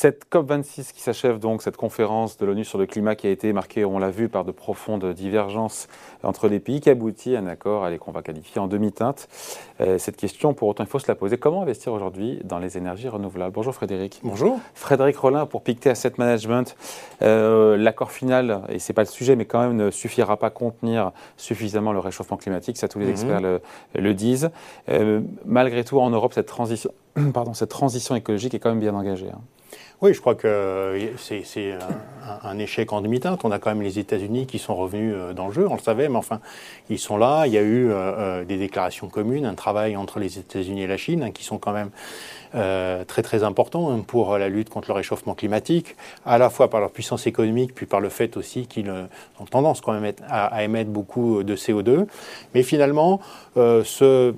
Cette COP26 qui s'achève donc, cette conférence de l'ONU sur le climat qui a été marquée, on l'a vu, par de profondes divergences entre les pays, qui aboutit à un accord allez, qu'on va qualifier en demi-teinte. Euh, cette question, pour autant, il faut se la poser. Comment investir aujourd'hui dans les énergies renouvelables? Bonjour Frédéric. Bonjour. Frédéric Rollin pour Pictet Asset Management. Euh, l'accord final, et ce n'est pas le sujet, mais quand même ne suffira pas à contenir suffisamment le réchauffement climatique, ça tous les mhm. experts le, disent. Euh, malgré tout, en Europe, cette transition, pardon, cette transition écologique est quand même bien engagée. Hein. Oui, je crois que c'est un, échec en demi-teinte. On a quand même les États-Unis qui sont revenus euh, dans le jeu, on le savait, mais enfin, ils sont là. Il y a eu euh, euh, des déclarations communes, un travail entre les États-Unis et la Chine, hein, qui sont quand même très très importants hein, pour la lutte contre le réchauffement climatique, à la fois par leur puissance économique, puis par le fait aussi qu'ils ont tendance quand même à, émettre beaucoup de CO2. Mais finalement, ce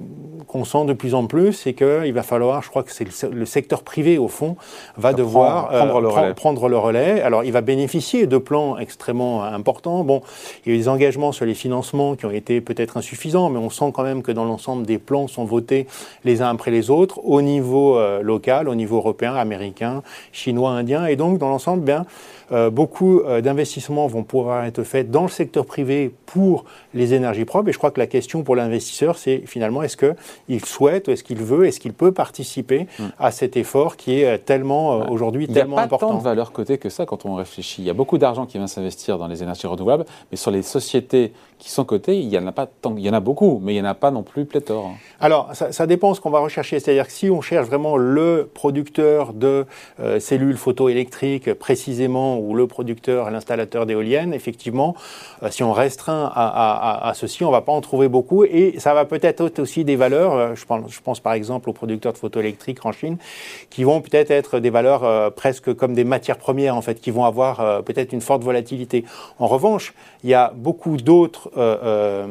qu'on sent de plus en plus, c'est qu'il va falloir, je crois que c'est le, secteur privé au fond, va devoir prendre, le relais. prendre le relais. Alors, il va bénéficier de plans extrêmement importants. Bon, il y a eu des engagements sur les financements qui ont été peut-être insuffisants, mais on sent quand même que dans l'ensemble des plans sont votés les uns après les autres au niveau euh, local, au niveau européen, américain, chinois, indien. Et donc, dans l'ensemble, bien, euh, beaucoup d'investissements vont pouvoir être faits dans le secteur privé pour les énergies propres. Et je crois que la question pour l'investisseur, c'est finalement est-ce qu'il souhaite, est-ce qu'il veut, est-ce qu'il peut participer hmm. à cet effort qui est tellement aujourd'hui il n'y a pas tant de valeur cotée que ça quand on réfléchit. Il y a beaucoup d'argent qui vient s'investir dans les énergies renouvelables, mais sur les sociétés qui sont cotées, il y en a pas tant, il y en a beaucoup, mais il n'y en a pas non plus pléthore. Alors, ça, dépend ce qu'on va rechercher. C'est-à-dire que si on cherche vraiment le producteur de euh, cellules photoélectriques précisément, ou le producteur, l'installateur d'éoliennes, effectivement, euh, si on restreint à, ceci, on ne va pas en trouver beaucoup. Et ça va peut-être être aussi des valeurs, euh, je pense, je pense par exemple aux producteurs de photoélectriques en Chine, qui vont peut-être être des valeurs presque comme des matières premières en fait, qui vont avoir euh, peut-être une forte volatilité. En revanche, il y a beaucoup d'autres, euh,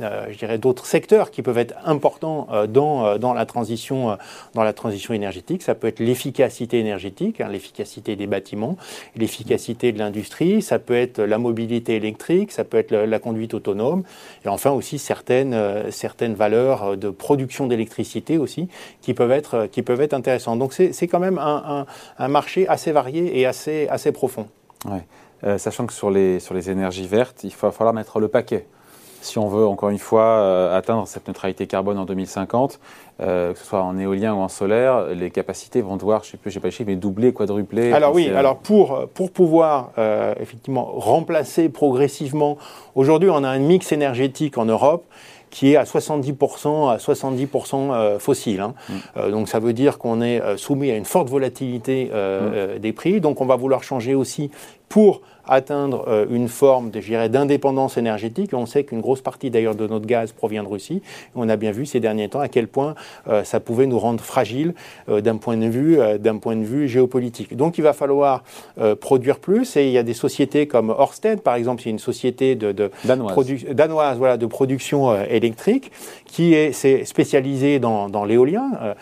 euh, je dirais, d'autres secteurs qui peuvent être importants dans, dans la transition, dans la transition énergétique. Ça peut être l'efficacité énergétique, hein, l'efficacité des bâtiments, l'efficacité de l'industrie. Ça peut être la mobilité électrique, ça peut être la, conduite autonome, et enfin aussi certaines, certaines valeurs de production d'électricité aussi qui peuvent être, qui peuvent être intéressantes. Donc c'est quand même un, un marché assez varié et assez, assez profond. Ouais. Euh, sachant que sur les, sur les énergies vertes, il va falloir mettre le paquet. Si on veut, encore une fois, euh, atteindre cette neutralité carbone en 2050, euh, que ce soit en éolien ou en solaire, les capacités vont devoir, je ne sais, sais pas les chiffres, mais doubler, quadrupler. Alors oui, alors pour, pour pouvoir effectivement remplacer progressivement, aujourd'hui on a un mix énergétique en Europe qui est à 70%, à 70% euh, fossile. Hein. Mm. Euh, donc ça veut dire qu'on est euh, soumis à une forte volatilité mm. des prix. Donc on va vouloir changer aussi pour atteindre euh, une forme d'indépendance énergétique. On sait qu'une grosse partie d'ailleurs de notre gaz provient de Russie. On a bien vu ces derniers temps à quel point euh, ça pouvait nous rendre fragiles euh, d'un point de vue d'un point de vue géopolitique. Donc il va falloir produire plus et il y a des sociétés comme Ørsted par exemple, c'est une société de, de danoise. voilà, de production électrique qui est, spécialisée dans, dans l'éolien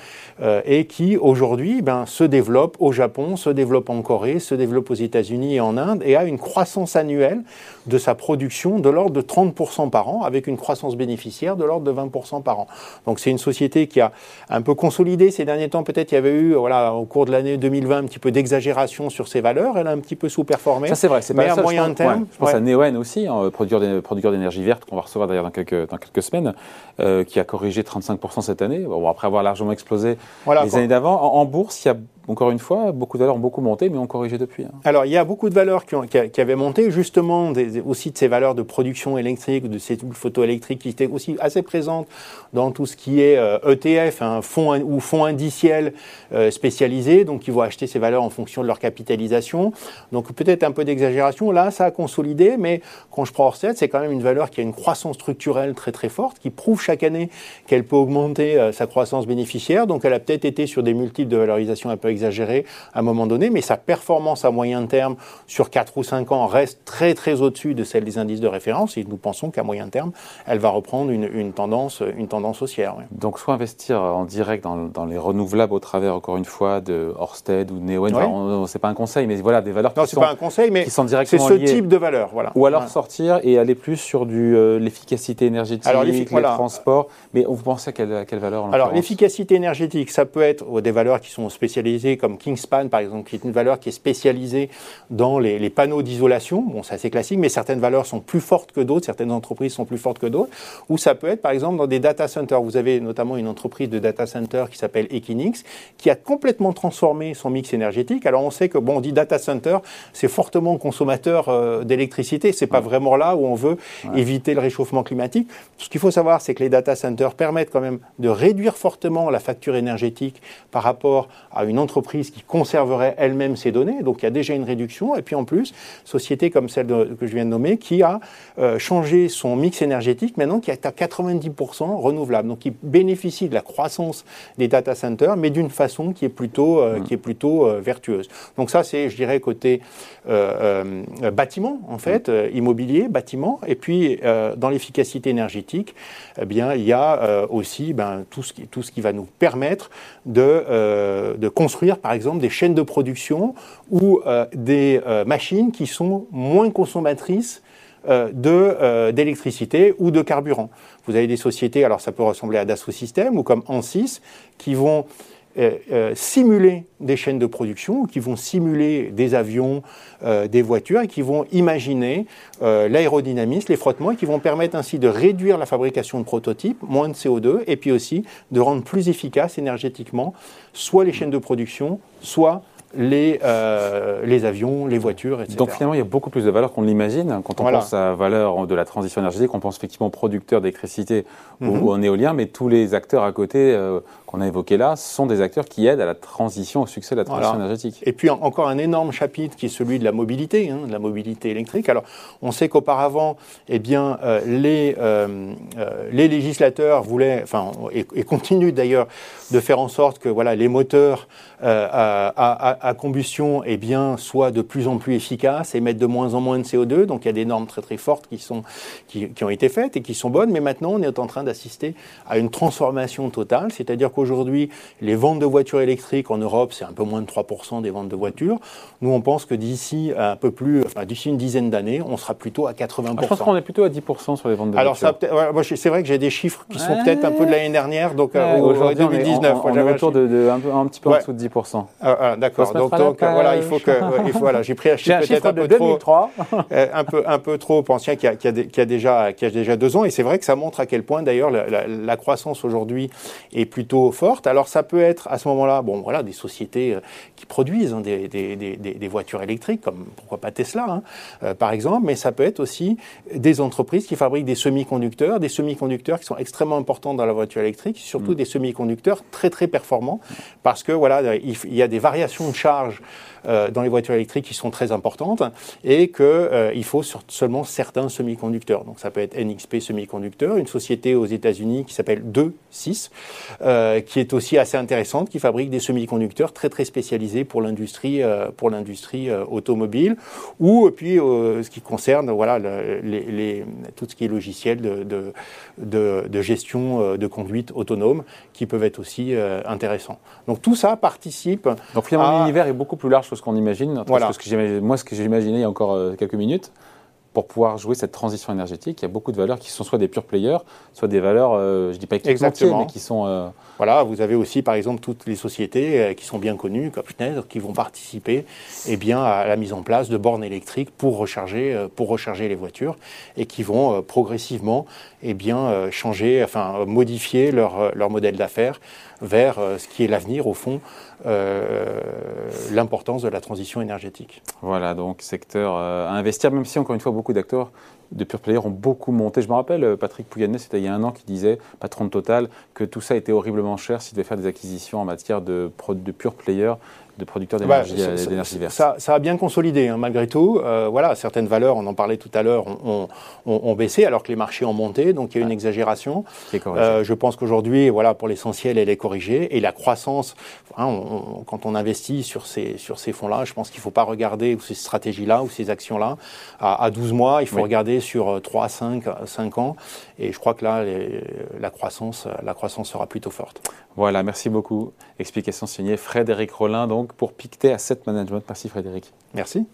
et qui aujourd'hui ben, se développe au Japon, se développe en Corée, se développe aux États-Unis et en Inde et a une croissance annuelle de sa production de l'ordre de 30% par an, avec une croissance bénéficiaire de l'ordre de 20% par an. Donc c'est une société qui a un peu consolidé ces derniers temps. Peut-être il y avait eu, voilà, au cours de l'année 2020, un petit peu d'exagération sur ses valeurs. Elle a un petit peu sous-performé. Ça c'est vrai. C'est pas à moyen terme. je pense à Neoen aussi, hein, producteur d'énergie verte qu'on va recevoir d'ailleurs dans quelques, dans quelques semaines, euh, qui a corrigé 35% cette année. Bon, après avoir largement explosé les années d'avant. En, en bourse, il y a encore une fois, beaucoup de valeurs ont beaucoup monté, mais ont corrigé depuis. Hein. Alors, il y a beaucoup de valeurs qui, avaient monté, justement, aussi de ces valeurs de production électrique, de ces photoélectriques qui étaient aussi assez présentes dans tout ce qui est ETF, euh, e un fonds ou fonds indiciels euh, spécialisés, donc qui vont acheter ces valeurs en fonction de leur capitalisation. Donc, peut-être un peu d'exagération. Là, ça a consolidé, mais quand je prends Orsted, c'est quand même une valeur qui a une croissance structurelle très très forte, qui prouve chaque année qu'elle peut augmenter euh, sa croissance bénéficiaire. Donc, elle a peut-être été sur des multiples de valorisation un peu exagéré à un moment donné, mais sa performance à moyen terme sur 4 ou 5 ans reste très très au-dessus de celle des indices de référence et nous pensons qu'à moyen terme, elle va reprendre une, tendance, une tendance haussière. Donc soit investir en direct dans, les renouvelables au travers, encore une fois, de Orsted ou de Neoen, ouais. c'est pas un conseil, mais voilà, des valeurs non, qui, sont, pas un conseil, mais sont directement C'est ce type de valeur. Voilà. Ou alors sortir et aller plus sur du, euh, l'efficacité énergétique, alors, les transports. Mais vous pensez à quelle, à quelle valeur Alors l'efficacité énergétique, ça peut être des valeurs qui sont spécialisées comme Kingspan, par exemple, qui est une valeur qui est spécialisée dans les, panneaux d'isolation. Bon, c'est assez classique, mais certaines valeurs sont plus fortes que d'autres, certaines entreprises sont plus fortes que d'autres. Ou ça peut être, par exemple, dans des data centers. Vous avez notamment une entreprise de data center qui s'appelle Equinix, qui a complètement transformé son mix énergétique. Alors on sait que, bon, on dit data center, c'est fortement consommateur euh, d'électricité. C'est pas vraiment là où on veut éviter le réchauffement climatique. Ce qu'il faut savoir, c'est que les data centers permettent quand même de réduire fortement la facture énergétique par rapport à une entreprise qui conserverait elle-même ses données. Donc il y a déjà une réduction. Et puis en plus, société comme celle que je viens de nommer, qui a euh, changé son mix énergétique maintenant, qui est à 90% renouvelable. Donc qui bénéficie de la croissance des data centers, mais d'une façon qui est plutôt, euh, mmh. qui est plutôt euh, vertueuse. Donc ça, c'est, je dirais, côté bâtiment, en fait, mmh. immobilier, bâtiment. Et puis, dans l'efficacité énergétique, eh bien, il y a aussi ben, tout, ce qui, tout ce qui va nous permettre de, de construire, par exemple, des chaînes de production ou des machines qui sont moins consommatrices euh, d'électricité ou de carburant. Vous avez des sociétés, alors ça peut ressembler à Dassault Systèmes ou comme Ansys, qui vont euh, euh, simuler des chaînes de production, qui vont simuler des avions, des voitures, et qui vont imaginer l'aérodynamisme, les frottements, et qui vont permettre ainsi de réduire la fabrication de prototypes, moins de CO2, et puis aussi de rendre plus efficace énergétiquement soit les chaînes de production, soit les, euh, les avions, les voitures, etc. Donc finalement, il y a beaucoup plus de valeur qu'on l'imagine. Quand on pense à la valeur de la transition énergétique, on pense effectivement aux producteurs d'électricité ou, mhm. en éolien, mais tous les acteurs à côté euh, qu'on a évoqués là sont des acteurs qui aident à la transition, au succès de la transition énergétique. Et puis encore un énorme chapitre qui est celui de la mobilité, hein, de la mobilité électrique. Alors on sait qu'auparavant, eh bien, euh, les, les législateurs voulaient, enfin, et, et continuent d'ailleurs de faire en sorte que voilà, les moteurs à, à, combustion eh bien, soit de plus en plus efficace et émettent de moins en moins de CO2. Donc il y a des normes très très fortes qui, sont, qui, qui ont été faites et qui sont bonnes. Mais maintenant, on est en train d'assister à une transformation totale. C'est-à-dire qu'aujourd'hui, les ventes de voitures électriques en Europe, c'est un peu moins de 3% des ventes de voitures. Nous, on pense que d'ici un peu plus, enfin, d'ici une dizaine d'années, on sera plutôt à 80%. Ah, je pense qu'on est plutôt à 10% sur les ventes de Alors, voitures. c'est vrai que j'ai des chiffres qui sont peut-être un peu de l'année dernière, donc euh, aujourd'hui 2019. On, est autour de, un, petit peu en dessous de 10%. Ah, ah, d'accord. Donc, donc voilà, il faut que, il faut, voilà, j'ai pris un chiffre peut-être un peu de 2003. trop, euh, un peu, un peu trop ancien, qui a, qui, a, qui a, déjà, qui a déjà deux ans. Et c'est vrai que ça montre à quel point, d'ailleurs, la, la, croissance aujourd'hui est plutôt forte. Alors, ça peut être à ce moment-là, bon, voilà, des sociétés euh, qui produisent hein, des, des, des, des, voitures électriques, comme pourquoi pas Tesla, hein, euh, par exemple. Mais ça peut être aussi des entreprises qui fabriquent des semi-conducteurs, des semi-conducteurs qui sont extrêmement importants dans la voiture électrique, surtout mm. des semi-conducteurs très très performants, parce que voilà, il, il y a des variations de charge euh, dans les voitures électriques qui sont très importantes et qu'il euh, faut seulement certains semi-conducteurs. Donc ça peut être NXP Semiconducteur, une société aux États-Unis qui s'appelle 2.6, euh, qui est aussi assez intéressante, qui fabrique des semi-conducteurs très très spécialisés pour l'industrie pour l'industrie automobile ou puis ce qui concerne voilà les, tout ce qui est logiciel de, de, de, gestion de conduite autonome qui peuvent être aussi intéressants. Donc tout ça participe. Donc finalement l'univers est beaucoup plus large ce qu'on imagine. Voilà. que moi, ce que j'imaginais il y a encore euh, quelques minutes, pour pouvoir jouer cette transition énergétique, il y a beaucoup de valeurs qui sont soit des purs players, soit des valeurs, euh, je ne dis pas exactement, mais qui sont... Euh, voilà, vous avez aussi par exemple toutes les sociétés qui sont bien connues, comme Schneider, qui vont participer eh bien, à la mise en place de bornes électriques pour recharger, pour recharger les voitures et qui vont progressivement eh bien, changer, enfin modifier leur, leur modèle d'affaires vers ce qui est l'avenir au fond l'importance de la transition énergétique. Voilà, donc secteur euh, à investir, même si encore une fois beaucoup d'acteurs de pure players ont beaucoup monté. Je me rappelle, euh, Patrick Pouyanné, c'était il y a un an, qui disait, patron de Total, que tout ça était horriblement cher s'il devait faire des acquisitions en matière de, de pure players de producteurs bah, d'énergie verte. Ça, ça, a bien consolidé, hein, malgré tout. Euh, voilà, certaines valeurs, on en parlait tout à l'heure, ont, baissé alors que les marchés ont monté, donc il y a une exagération. Euh, je pense qu'aujourd'hui, voilà, pour l'essentiel, elle est corrigée. Et la croissance, hein, quand on investit sur ces, sur ces fonds-là, je pense qu'il ne faut pas regarder ces stratégies-là ou ces actions-là à, 12 mois, il faut regarder sur 3, 5, 5 ans. Et je crois que là, la, croissance, la croissance sera plutôt forte. Voilà, merci beaucoup. Explication signée Frédéric Rollin, donc pour Pictet Asset Management. Merci Frédéric. Merci.